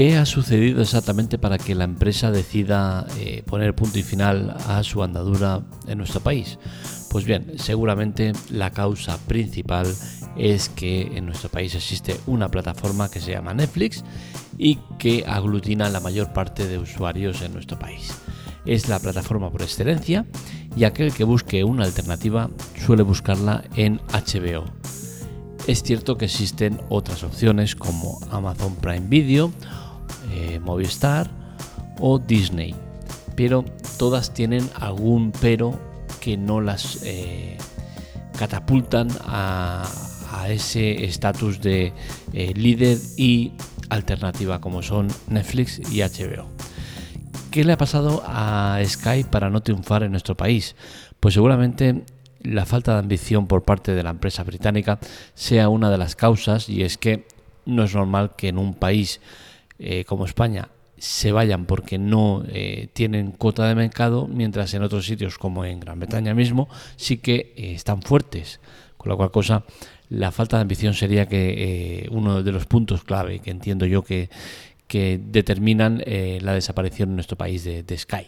¿Qué ha sucedido exactamente para que la empresa decida eh, poner punto y final a su andadura en nuestro país? Pues bien, seguramente la causa principal es que en nuestro país existe una plataforma que se llama Netflix y que aglutina la mayor parte de usuarios en nuestro país. Es la plataforma por excelencia y aquel que busque una alternativa suele buscarla en HBO. Es cierto que existen otras opciones como Amazon Prime Video, eh, Movistar o Disney, pero todas tienen algún pero que no las eh, catapultan a, ese estatus de eh, líder y alternativa como son Netflix y HBO. ¿Qué le ha pasado a Sky para no triunfar en nuestro país? Pues seguramente la falta de ambición por parte de la empresa británica sea una de las causas y es que no es normal que en un país eh, como España se vayan porque no eh, tienen cuota de mercado, mientras en otros sitios como en Gran Bretaña mismo sí que eh, están fuertes. Con la cual cosa, la falta de ambición sería que uno de los puntos clave que entiendo yo que, que determinan la desaparición en nuestro país de, de Sky.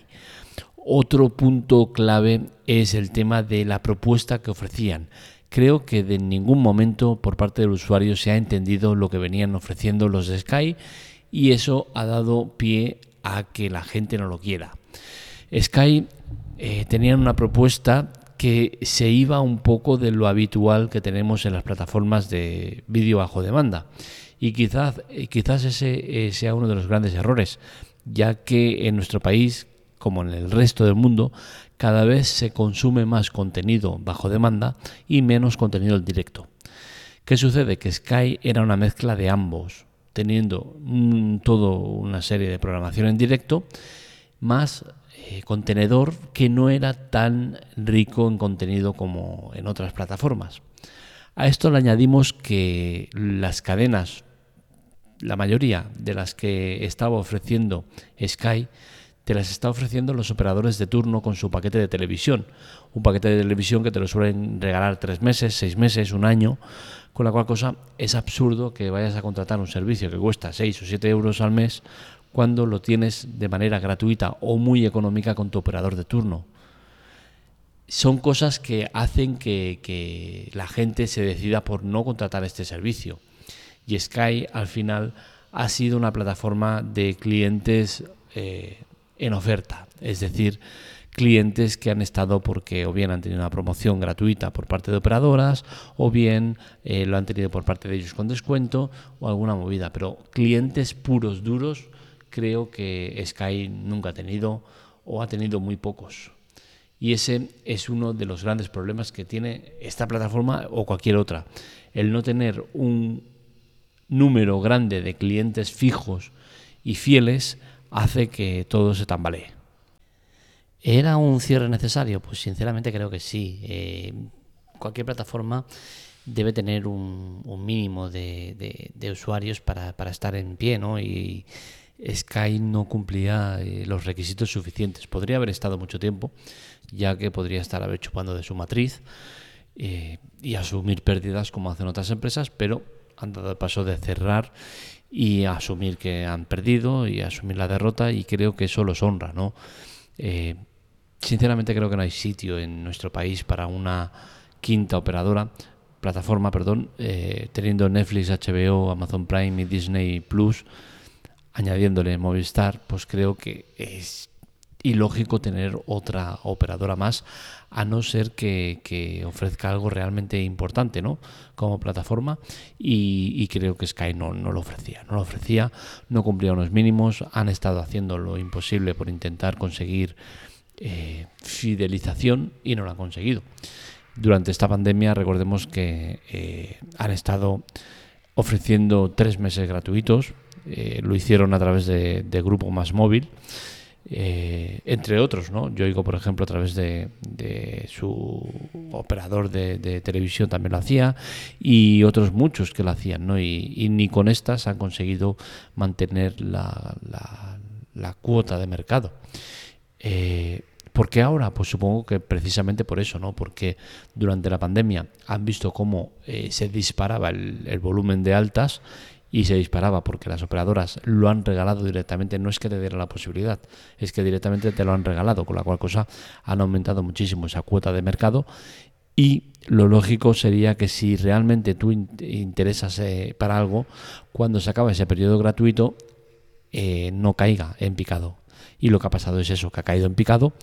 Otro punto clave es el tema de la propuesta que ofrecían creo que de ningún momento por parte del usuario se ha entendido lo que venían ofreciendo los de Sky y eso ha dado pie a que la gente no lo quiera. Sky eh, tenía una propuesta que se iba un poco de lo habitual que tenemos en las plataformas de vídeo bajo demanda. Y quizás, eh, quizás ese eh, sea uno de los grandes errores, ya que en nuestro país, como en el resto del mundo, cada vez se consume más contenido bajo demanda y menos contenido en directo. ¿Qué sucede? Que Sky era una mezcla de ambos teniendo todo una serie de programación en directo, más eh, contenedor que no era tan rico en contenido como en otras plataformas. A esto le añadimos que las cadenas, la mayoría de las que estaba ofreciendo Sky, te las está ofreciendo los operadores de turno con su paquete de televisión. Un paquete de televisión que te lo suelen regalar tres meses, seis meses, un año, con la cual cosa es absurdo que vayas a contratar un servicio que cuesta 6 o 7 euros al mes cuando lo tienes de manera gratuita o muy económica con tu operador de turno. Son cosas que hacen que, la gente se decida por no contratar este servicio. Y Sky al final ha sido una plataforma de clientes eh, en oferta. Es decir, clientes que han estado porque o bien han tenido una promoción gratuita por parte de operadoras o bien eh, lo han tenido por parte de ellos con descuento o alguna movida. Pero clientes puros, duros, creo que Sky nunca ha tenido o ha tenido muy pocos. Y ese es uno de los grandes problemas que tiene esta plataforma o cualquier otra. El no tener un número grande de clientes fijos y fieles hace que todo se tambalee. ¿Era un cierre necesario? Pues sinceramente creo que sí. Eh, cualquier plataforma debe tener un, mínimo de, usuarios para, estar en pie, ¿no? Y Sky no cumplía eh, los requisitos suficientes. Podría haber estado mucho tiempo, ya que podría estar haber chupando de su matriz eh, y asumir pérdidas como hacen otras empresas, pero han dado el paso de cerrar y asumir que han perdido y asumir la derrota y creo que eso los honra, ¿no? Sinceramente creo que no hay sitio en nuestro país para una quinta operadora, plataforma, perdón, eh, teniendo Netflix, HBO, Amazon Prime y Disney Plus, añadiéndole Movistar, pues creo que es ilógico tener otra operadora más, a no ser que, ofrezca algo realmente importante, ¿no? Como plataforma, y, creo que Sky no, no, lo ofrecía, no lo ofrecía, no cumplía unos mínimos, han estado haciendo lo imposible por intentar conseguir eh, fidelización y no lo han conseguido. Durante esta pandemia recordemos que eh, han estado ofreciendo tres meses gratuitos, eh, lo hicieron a través de, Grupo Más Móvil, entre otros, ¿no? Yo oigo, por ejemplo, a través de, su operador de, televisión también lo hacía y otros muchos que lo hacían, ¿no? Y, ni con estas han conseguido mantener la, la, cuota de mercado. ¿Por qué ahora? Pues supongo que precisamente por eso, ¿no? Porque durante la pandemia han visto cómo eh, se disparaba el, volumen de altas y se disparaba porque las operadoras lo han regalado directamente, no es que te dieran la posibilidad, es que directamente te lo han regalado, con la cual cosa han aumentado muchísimo esa cuota de mercado y lo lógico sería que si realmente tú interesas eh, para algo, cuando se acaba ese periodo gratuito, eh, no caiga en picado. Y lo que ha pasado es eso, que ha caído en picado.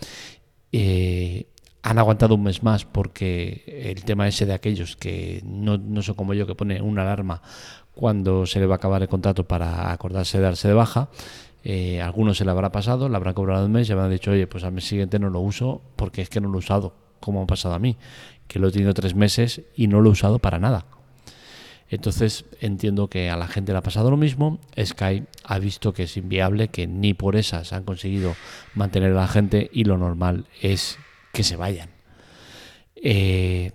Eh, han aguantado un mes más porque el tema ese de aquellos que no, no son como yo, que pone una alarma cuando se le va a acabar el contrato para acordarse de darse de baja. Eh, algunos se le habrá pasado, le habrán cobrado un mes y habrán dicho, oye, pues al mes siguiente no lo uso porque es que no lo he usado, como ha pasado a mí, que lo he tenido tres meses y no lo he usado para nada. Entonces entiendo que a la gente le ha pasado lo mismo. Sky ha visto que es inviable, que ni por esas han conseguido mantener a la gente y lo normal es que se vayan. Eh,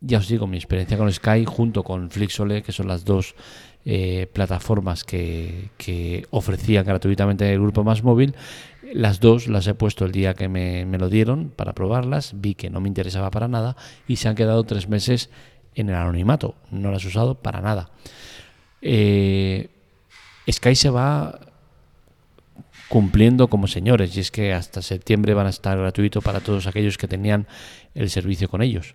ya os digo, mi experiencia con Sky junto con Flixole, que son las dos eh, plataformas que, que, ofrecían gratuitamente el grupo Más Móvil, las dos las he puesto el día que me, me, lo dieron para probarlas, vi que no me interesaba para nada y se han quedado tres meses en el anonimato, no las he usado para nada. Eh, Sky se va cumpliendo como señores y es que hasta septiembre van a estar gratuito para todos aquellos que tenían el servicio con ellos.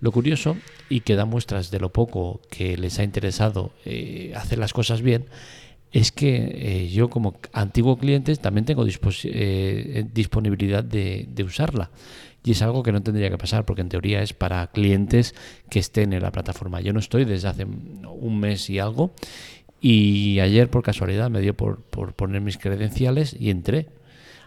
Lo curioso y que da muestras de lo poco que les ha interesado eh, hacer las cosas bien es que eh, yo como antiguo cliente también tengo eh, disponibilidad de, de, usarla y es algo que no tendría que pasar porque en teoría es para clientes que estén en la plataforma. Yo no estoy desde hace un mes y algo y ayer por casualidad me dio por, poner mis credenciales y entré.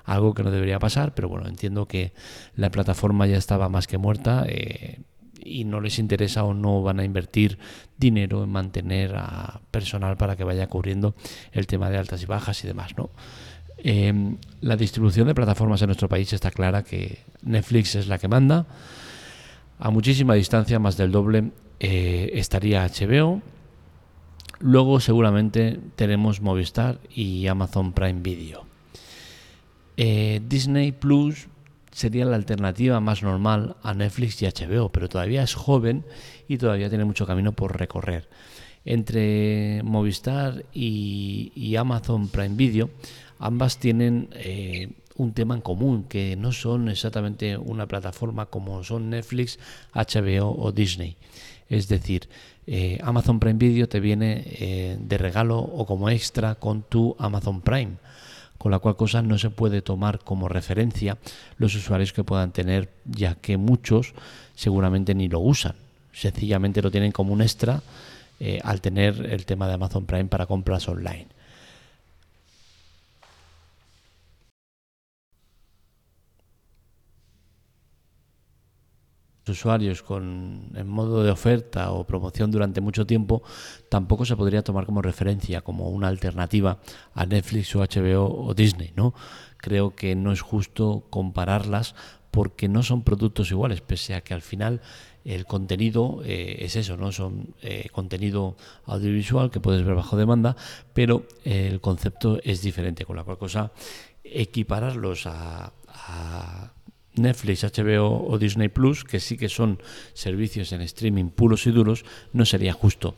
Algo que no debería pasar, pero bueno, entiendo que la plataforma ya estaba más que muerta eh, y no les interesa o no van a invertir dinero en mantener a personal para que vaya cubriendo el tema de altas y bajas y demás, ¿no? Em, la distribución de plataformas en nuestro país está clara que Netflix es la que manda. A muchísima distancia, más del doble, eh, estaría HBO, Luego seguramente tenemos Movistar y Amazon Prime Video. Eh, Disney Plus sería la alternativa más normal a Netflix y HBO, pero todavía es joven y todavía tiene mucho camino por recorrer. Entre Movistar y, Amazon Prime Video, ambas tienen eh, un tema en común, que no son exactamente una plataforma como son Netflix, HBO o Disney. Es decir, eh, Amazon Prime Video te viene eh, de regalo o como extra con tu Amazon Prime, con la cual cosa no se puede tomar como referencia los usuarios que puedan tener, ya que muchos seguramente ni lo usan, sencillamente lo tienen como un extra eh, al tener el tema de Amazon Prime para compras online. Usuarios con en modo de oferta o promoción durante mucho tiempo tampoco se podría tomar como referencia como una alternativa a Netflix o HBO o Disney no creo que no es justo compararlas porque no son productos iguales pese a que al final el contenido eh, es eso no son eh, contenido audiovisual que puedes ver bajo demanda pero el concepto es diferente con la cual cosa equipararlos a Netflix, HBO o Disney Plus, que sí que son servicios en streaming puros y duros, no sería justo.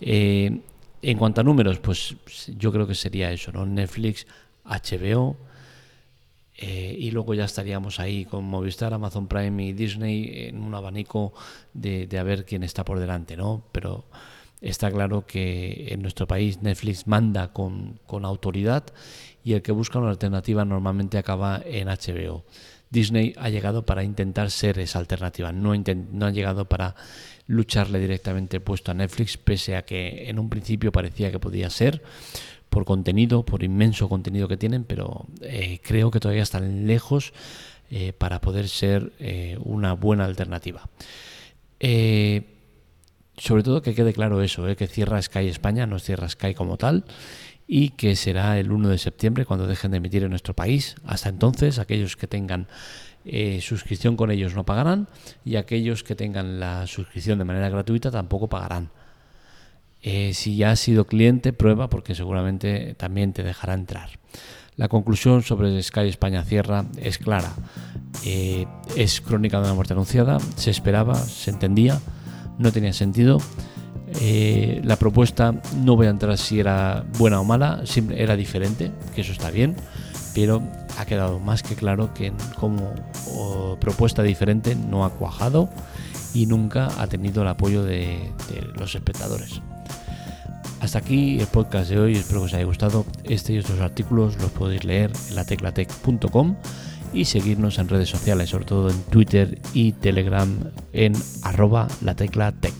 Eh, en cuanto a números, pues yo creo que sería eso, ¿no? Netflix, HBO, eh, y luego ya estaríamos ahí con Movistar, Amazon Prime y Disney en un abanico de, de a ver quién está por delante, ¿no? Pero está claro que en nuestro país Netflix manda con, con autoridad y el que busca una alternativa normalmente acaba en HBO. Disney ha llegado para intentar ser esa alternativa, no, ha llegado para lucharle directamente puesto a Netflix, pese a que en un principio parecía que podía ser por contenido, por inmenso contenido que tienen, pero eh, creo que todavía están lejos eh, para poder ser eh, una buena alternativa. sobre todo que quede claro eso, que cierra Sky España, no cierra Sky como tal, y que será el 1 de septiembre cuando dejen de emitir en nuestro país. Hasta entonces, aquellos que tengan eh, suscripción con ellos no pagarán y aquellos que tengan la suscripción de manera gratuita tampoco pagarán. Eh, si ya has sido cliente, prueba porque seguramente también te dejará entrar. La conclusión sobre Sky España Cierra es clara. Eh, es crónica de una muerte anunciada, se esperaba, se entendía, no tenía sentido Eh, la propuesta, no voy a entrar si era buena o mala, era diferente, que eso está bien, pero ha quedado más que claro que como propuesta diferente no ha cuajado y nunca ha tenido el apoyo de, los espectadores. Hasta aquí el podcast de hoy, espero que os haya gustado. Este y otros artículos los podéis leer en la lateclatec.com y seguirnos en redes sociales, sobre todo en Twitter y Telegram en arroba lateclatec.